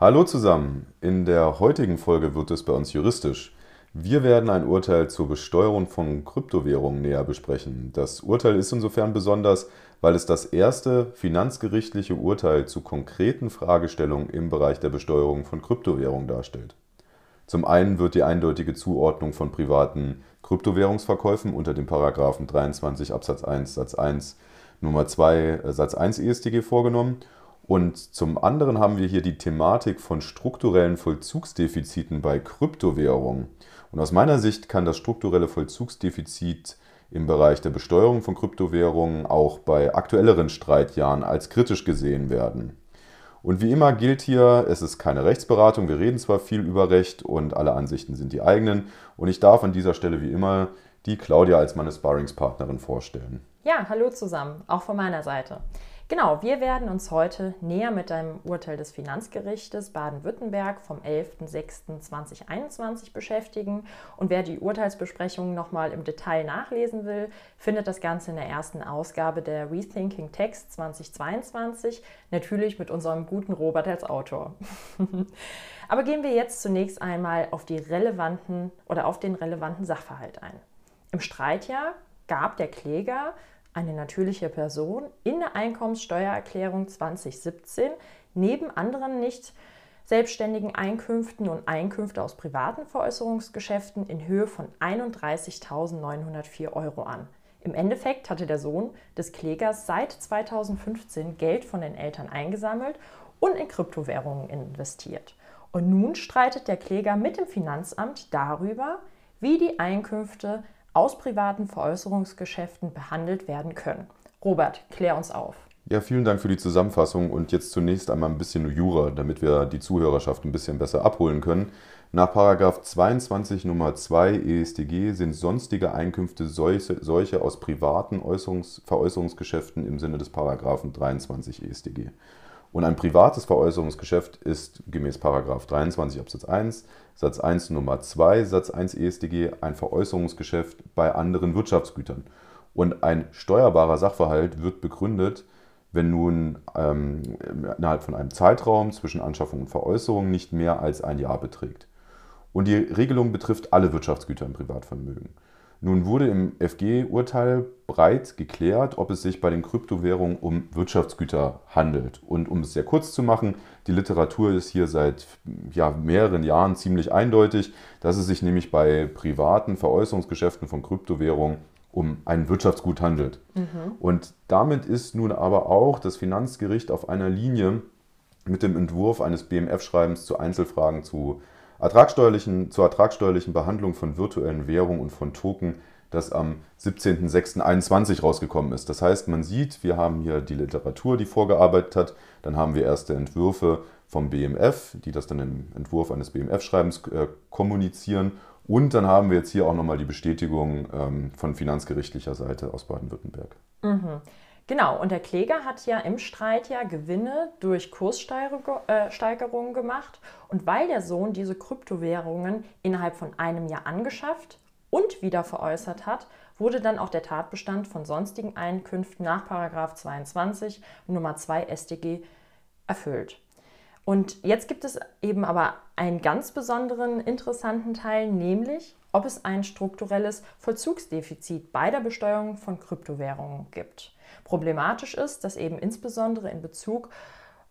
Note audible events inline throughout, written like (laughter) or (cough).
Hallo zusammen. In der heutigen Folge wird es bei uns juristisch. Wir werden ein Urteil zur Besteuerung von Kryptowährungen näher besprechen. Das Urteil ist insofern besonders, weil es das erste finanzgerichtliche Urteil zu konkreten Fragestellungen im Bereich der Besteuerung von Kryptowährungen darstellt. Zum einen wird die eindeutige Zuordnung von privaten Kryptowährungsverkäufen unter dem Paragraphen 23 Absatz 1 Satz 1 Nummer 2 äh, Satz 1 EStG vorgenommen und zum anderen haben wir hier die Thematik von strukturellen Vollzugsdefiziten bei Kryptowährungen. Und aus meiner Sicht kann das strukturelle Vollzugsdefizit im Bereich der Besteuerung von Kryptowährungen auch bei aktuelleren Streitjahren als kritisch gesehen werden. Und wie immer gilt hier, es ist keine Rechtsberatung, wir reden zwar viel über Recht und alle Ansichten sind die eigenen. Und ich darf an dieser Stelle wie immer die Claudia als meine Sparringspartnerin vorstellen. Ja, hallo zusammen, auch von meiner Seite. Genau, wir werden uns heute näher mit einem Urteil des Finanzgerichtes Baden-Württemberg vom 11.06.2021 beschäftigen. Und wer die Urteilsbesprechung nochmal im Detail nachlesen will, findet das Ganze in der ersten Ausgabe der Rethinking Text 2022, natürlich mit unserem guten Robert als Autor. (laughs) Aber gehen wir jetzt zunächst einmal auf die relevanten oder auf den relevanten Sachverhalt ein. Im Streitjahr gab der Kläger eine natürliche Person in der Einkommenssteuererklärung 2017 neben anderen nicht selbstständigen Einkünften und Einkünfte aus privaten Veräußerungsgeschäften in Höhe von 31.904 Euro an. Im Endeffekt hatte der Sohn des Klägers seit 2015 Geld von den Eltern eingesammelt und in Kryptowährungen investiert. Und nun streitet der Kläger mit dem Finanzamt darüber, wie die Einkünfte aus privaten Veräußerungsgeschäften behandelt werden können. Robert, klär uns auf. Ja, vielen Dank für die Zusammenfassung und jetzt zunächst einmal ein bisschen Jura, damit wir die Zuhörerschaft ein bisschen besser abholen können. Nach 22 Nummer 2 EStG sind sonstige Einkünfte solche, solche aus privaten Äußerungs Veräußerungsgeschäften im Sinne des Paragraphen 23 EStG. Und ein privates Veräußerungsgeschäft ist gemäß 23 Absatz 1 Satz 1 Nummer 2 Satz 1 EStG ein Veräußerungsgeschäft bei anderen Wirtschaftsgütern. Und ein steuerbarer Sachverhalt wird begründet, wenn nun ähm, innerhalb von einem Zeitraum zwischen Anschaffung und Veräußerung nicht mehr als ein Jahr beträgt. Und die Regelung betrifft alle Wirtschaftsgüter im Privatvermögen. Nun wurde im FG-Urteil breit geklärt, ob es sich bei den Kryptowährungen um Wirtschaftsgüter handelt. Und um es sehr kurz zu machen, die Literatur ist hier seit ja, mehreren Jahren ziemlich eindeutig, dass es sich nämlich bei privaten Veräußerungsgeschäften von Kryptowährungen um ein Wirtschaftsgut handelt. Mhm. Und damit ist nun aber auch das Finanzgericht auf einer Linie mit dem Entwurf eines BMF-Schreibens zu Einzelfragen zu ertragsteuerlichen, zur ertragsteuerlichen Behandlung von virtuellen Währungen und von Token, das am 17.06.21 rausgekommen ist. Das heißt, man sieht, wir haben hier die Literatur, die vorgearbeitet hat, dann haben wir erste Entwürfe vom BMF, die das dann im Entwurf eines BMF-Schreibens äh, kommunizieren. Und dann haben wir jetzt hier auch nochmal die Bestätigung ähm, von finanzgerichtlicher Seite aus Baden-Württemberg. Mhm. Genau, und der Kläger hat ja im Streit ja Gewinne durch Kurssteigerungen äh, gemacht. Und weil der Sohn diese Kryptowährungen innerhalb von einem Jahr angeschafft und wieder veräußert hat, wurde dann auch der Tatbestand von sonstigen Einkünften nach 22 Nummer 2 StG erfüllt. Und jetzt gibt es eben aber einen ganz besonderen interessanten Teil, nämlich ob es ein strukturelles Vollzugsdefizit bei der Besteuerung von Kryptowährungen gibt. Problematisch ist, dass eben insbesondere in Bezug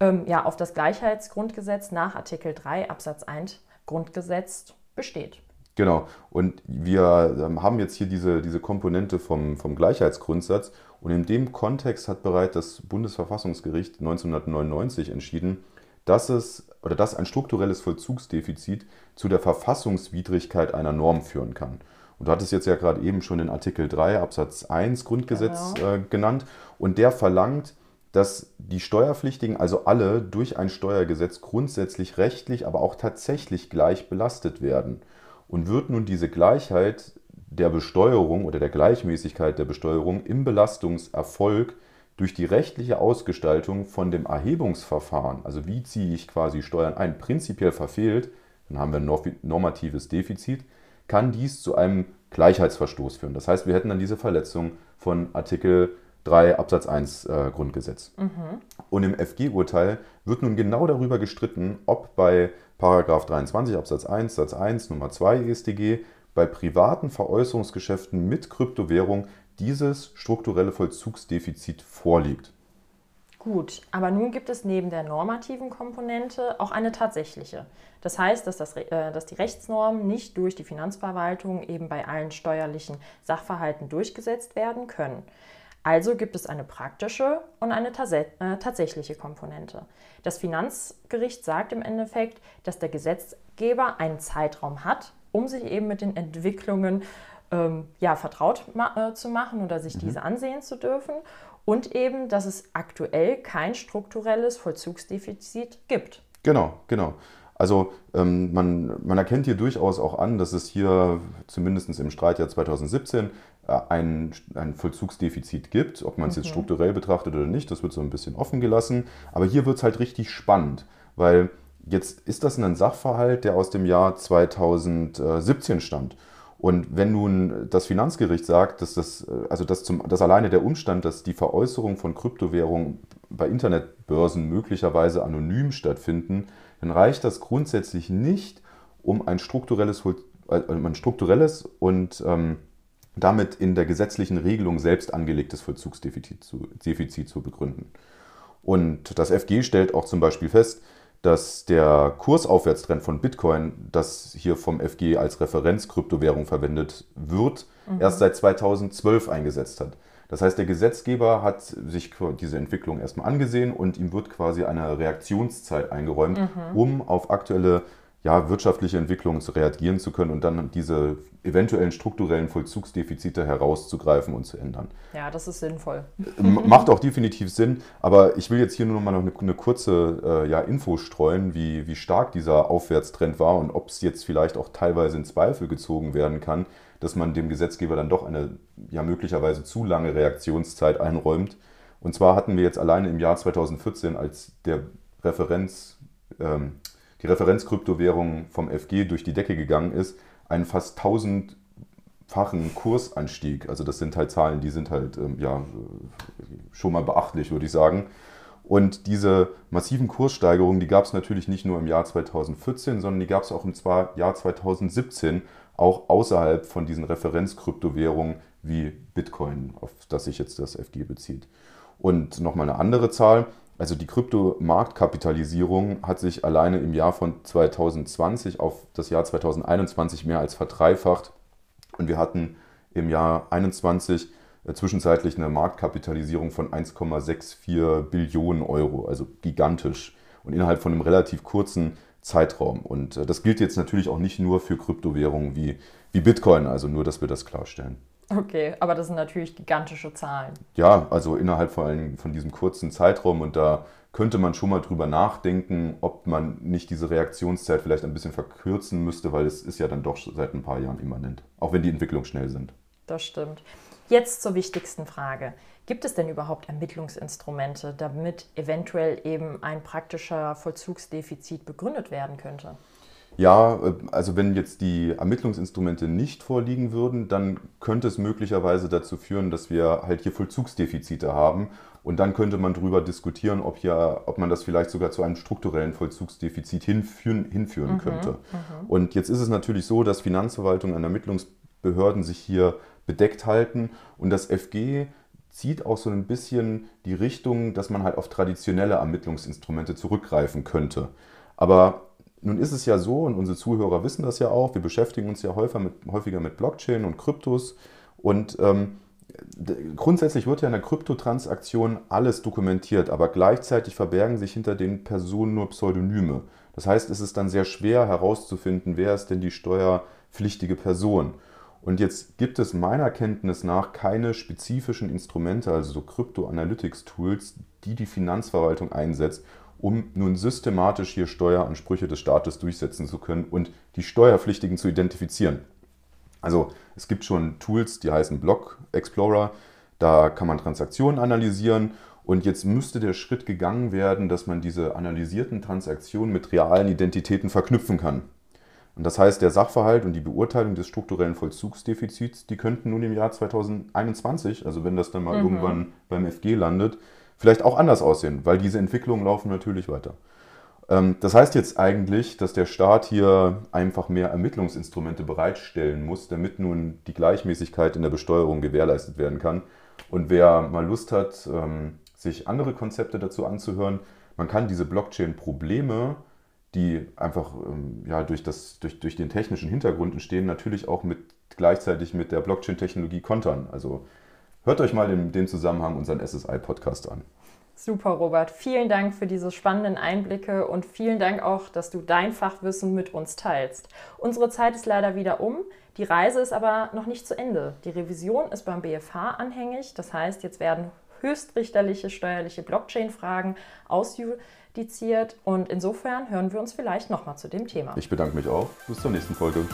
ähm, ja, auf das Gleichheitsgrundgesetz nach Artikel 3 Absatz 1 Grundgesetz besteht. Genau. Und wir ähm, haben jetzt hier diese, diese Komponente vom, vom Gleichheitsgrundsatz. Und in dem Kontext hat bereits das Bundesverfassungsgericht 1999 entschieden, dass es oder dass ein strukturelles Vollzugsdefizit zu der Verfassungswidrigkeit einer Norm führen kann. Und du hattest jetzt ja gerade eben schon den Artikel 3 Absatz 1 Grundgesetz genau. äh, genannt. Und der verlangt, dass die Steuerpflichtigen, also alle, durch ein Steuergesetz grundsätzlich rechtlich, aber auch tatsächlich gleich belastet werden. Und wird nun diese Gleichheit der Besteuerung oder der Gleichmäßigkeit der Besteuerung im Belastungserfolg durch die rechtliche Ausgestaltung von dem Erhebungsverfahren, also wie ziehe ich quasi Steuern ein, prinzipiell verfehlt, dann haben wir ein normatives Defizit, kann dies zu einem Gleichheitsverstoß führen. Das heißt, wir hätten dann diese Verletzung von Artikel 3 Absatz 1 äh, Grundgesetz. Mhm. Und im FG-Urteil wird nun genau darüber gestritten, ob bei 23 Absatz 1 Satz 1 Nummer 2 EStG bei privaten Veräußerungsgeschäften mit Kryptowährung dieses strukturelle Vollzugsdefizit vorliegt. Gut, aber nun gibt es neben der normativen Komponente auch eine tatsächliche. Das heißt, dass, das, äh, dass die Rechtsnormen nicht durch die Finanzverwaltung eben bei allen steuerlichen Sachverhalten durchgesetzt werden können. Also gibt es eine praktische und eine äh, tatsächliche Komponente. Das Finanzgericht sagt im Endeffekt, dass der Gesetzgeber einen Zeitraum hat, um sich eben mit den Entwicklungen ähm, ja, vertraut ma äh, zu machen oder sich mhm. diese ansehen zu dürfen. Und eben, dass es aktuell kein strukturelles Vollzugsdefizit gibt. Genau, genau. Also ähm, man, man erkennt hier durchaus auch an, dass es hier zumindest im Streitjahr 2017 äh, ein, ein Vollzugsdefizit gibt. Ob man es mhm. jetzt strukturell betrachtet oder nicht, das wird so ein bisschen offen gelassen. Aber hier wird es halt richtig spannend, weil jetzt ist das ein Sachverhalt, der aus dem Jahr 2017 stammt. Und wenn nun das Finanzgericht sagt, dass das, äh, also dass, zum, dass alleine der Umstand, dass die Veräußerung von Kryptowährungen bei Internetbörsen möglicherweise anonym stattfinden, dann reicht das grundsätzlich nicht, um ein strukturelles, äh, ein strukturelles und ähm, damit in der gesetzlichen Regelung selbst angelegtes Vollzugsdefizit zu, zu begründen. Und das FG stellt auch zum Beispiel fest, dass der Kursaufwärtstrend von Bitcoin, das hier vom FG als Referenzkryptowährung verwendet wird, mhm. erst seit 2012 eingesetzt hat. Das heißt, der Gesetzgeber hat sich diese Entwicklung erstmal angesehen und ihm wird quasi eine Reaktionszeit eingeräumt, mhm. um auf aktuelle ja, wirtschaftliche Entwicklungen zu reagieren zu können und dann diese eventuellen strukturellen Vollzugsdefizite herauszugreifen und zu ändern. Ja, das ist sinnvoll. Macht auch definitiv Sinn, aber ich will jetzt hier nur noch mal eine, eine kurze äh, ja, Info streuen, wie, wie stark dieser Aufwärtstrend war und ob es jetzt vielleicht auch teilweise in Zweifel gezogen werden kann, dass man dem Gesetzgeber dann doch eine ja möglicherweise zu lange Reaktionszeit einräumt. Und zwar hatten wir jetzt alleine im Jahr 2014, als der Referenz, ähm, die Referenzkryptowährung vom FG durch die Decke gegangen ist, einen fast tausendfachen Kursanstieg. Also das sind halt Zahlen, die sind halt ähm, ja, schon mal beachtlich, würde ich sagen. Und diese massiven Kurssteigerungen, die gab es natürlich nicht nur im Jahr 2014, sondern die gab es auch im Jahr 2017, auch außerhalb von diesen Referenzkryptowährungen wie Bitcoin, auf das sich jetzt das FG bezieht. Und nochmal eine andere Zahl, also die Kryptomarktkapitalisierung hat sich alleine im Jahr von 2020 auf das Jahr 2021 mehr als verdreifacht. Und wir hatten im Jahr 2021 äh, zwischenzeitlich eine Marktkapitalisierung von 1,64 Billionen Euro, also gigantisch. Und innerhalb von einem relativ kurzen Zeitraum. Und äh, das gilt jetzt natürlich auch nicht nur für Kryptowährungen wie, wie Bitcoin, also nur, dass wir das klarstellen. Okay, aber das sind natürlich gigantische Zahlen. Ja, also innerhalb vor allem von diesem kurzen Zeitraum und da könnte man schon mal drüber nachdenken, ob man nicht diese Reaktionszeit vielleicht ein bisschen verkürzen müsste, weil es ist ja dann doch seit ein paar Jahren immanent, auch wenn die Entwicklungen schnell sind. Das stimmt. Jetzt zur wichtigsten Frage. Gibt es denn überhaupt Ermittlungsinstrumente, damit eventuell eben ein praktischer Vollzugsdefizit begründet werden könnte? Ja, äh, also wenn jetzt die Ermittlungsinstrumente nicht vorliegen würden, dann könnte es möglicherweise dazu führen, dass wir halt hier Vollzugsdefizite haben. Und dann könnte man darüber diskutieren, ob, hier, ob man das vielleicht sogar zu einem strukturellen Vollzugsdefizit hinführen, hinführen mhm, könnte. Mhm. Und jetzt ist es natürlich so, dass Finanzverwaltung und Ermittlungsbehörden sich hier bedeckt halten. Und das FG zieht auch so ein bisschen die Richtung, dass man halt auf traditionelle Ermittlungsinstrumente zurückgreifen könnte. Aber nun ist es ja so, und unsere Zuhörer wissen das ja auch, wir beschäftigen uns ja häufiger mit, häufiger mit Blockchain und Kryptos. Und ähm, grundsätzlich wird ja in der Kryptotransaktion alles dokumentiert, aber gleichzeitig verbergen sich hinter den Personen nur Pseudonyme. Das heißt, es ist dann sehr schwer herauszufinden, wer ist denn die steuerpflichtige Person. Und jetzt gibt es meiner Kenntnis nach keine spezifischen Instrumente, also so Crypto-Analytics-Tools, die die Finanzverwaltung einsetzt, um nun systematisch hier Steueransprüche des Staates durchsetzen zu können und die Steuerpflichtigen zu identifizieren. Also es gibt schon Tools, die heißen Block Explorer, da kann man Transaktionen analysieren und jetzt müsste der Schritt gegangen werden, dass man diese analysierten Transaktionen mit realen Identitäten verknüpfen kann. Und das heißt, der Sachverhalt und die Beurteilung des strukturellen Vollzugsdefizits, die könnten nun im Jahr 2021, also wenn das dann mal mhm. irgendwann beim FG landet, vielleicht auch anders aussehen, weil diese Entwicklungen laufen natürlich weiter. Ähm, das heißt jetzt eigentlich, dass der Staat hier einfach mehr Ermittlungsinstrumente bereitstellen muss, damit nun die Gleichmäßigkeit in der Besteuerung gewährleistet werden kann. Und wer mal Lust hat, ähm, sich andere Konzepte dazu anzuhören, man kann diese Blockchain-Probleme die einfach ähm, ja, durch, das, durch, durch den technischen Hintergrund entstehen, natürlich auch mit, gleichzeitig mit der Blockchain-Technologie kontern. Also hört euch mal in dem Zusammenhang unseren SSI-Podcast an. Super, Robert. Vielen Dank für diese spannenden Einblicke und vielen Dank auch, dass du dein Fachwissen mit uns teilst. Unsere Zeit ist leider wieder um. Die Reise ist aber noch nicht zu Ende. Die Revision ist beim BFH anhängig. Das heißt, jetzt werden höchstrichterliche steuerliche Blockchain-Fragen ausjudiziert. Und insofern hören wir uns vielleicht nochmal zu dem Thema. Ich bedanke mich auch. Bis zur nächsten Folge.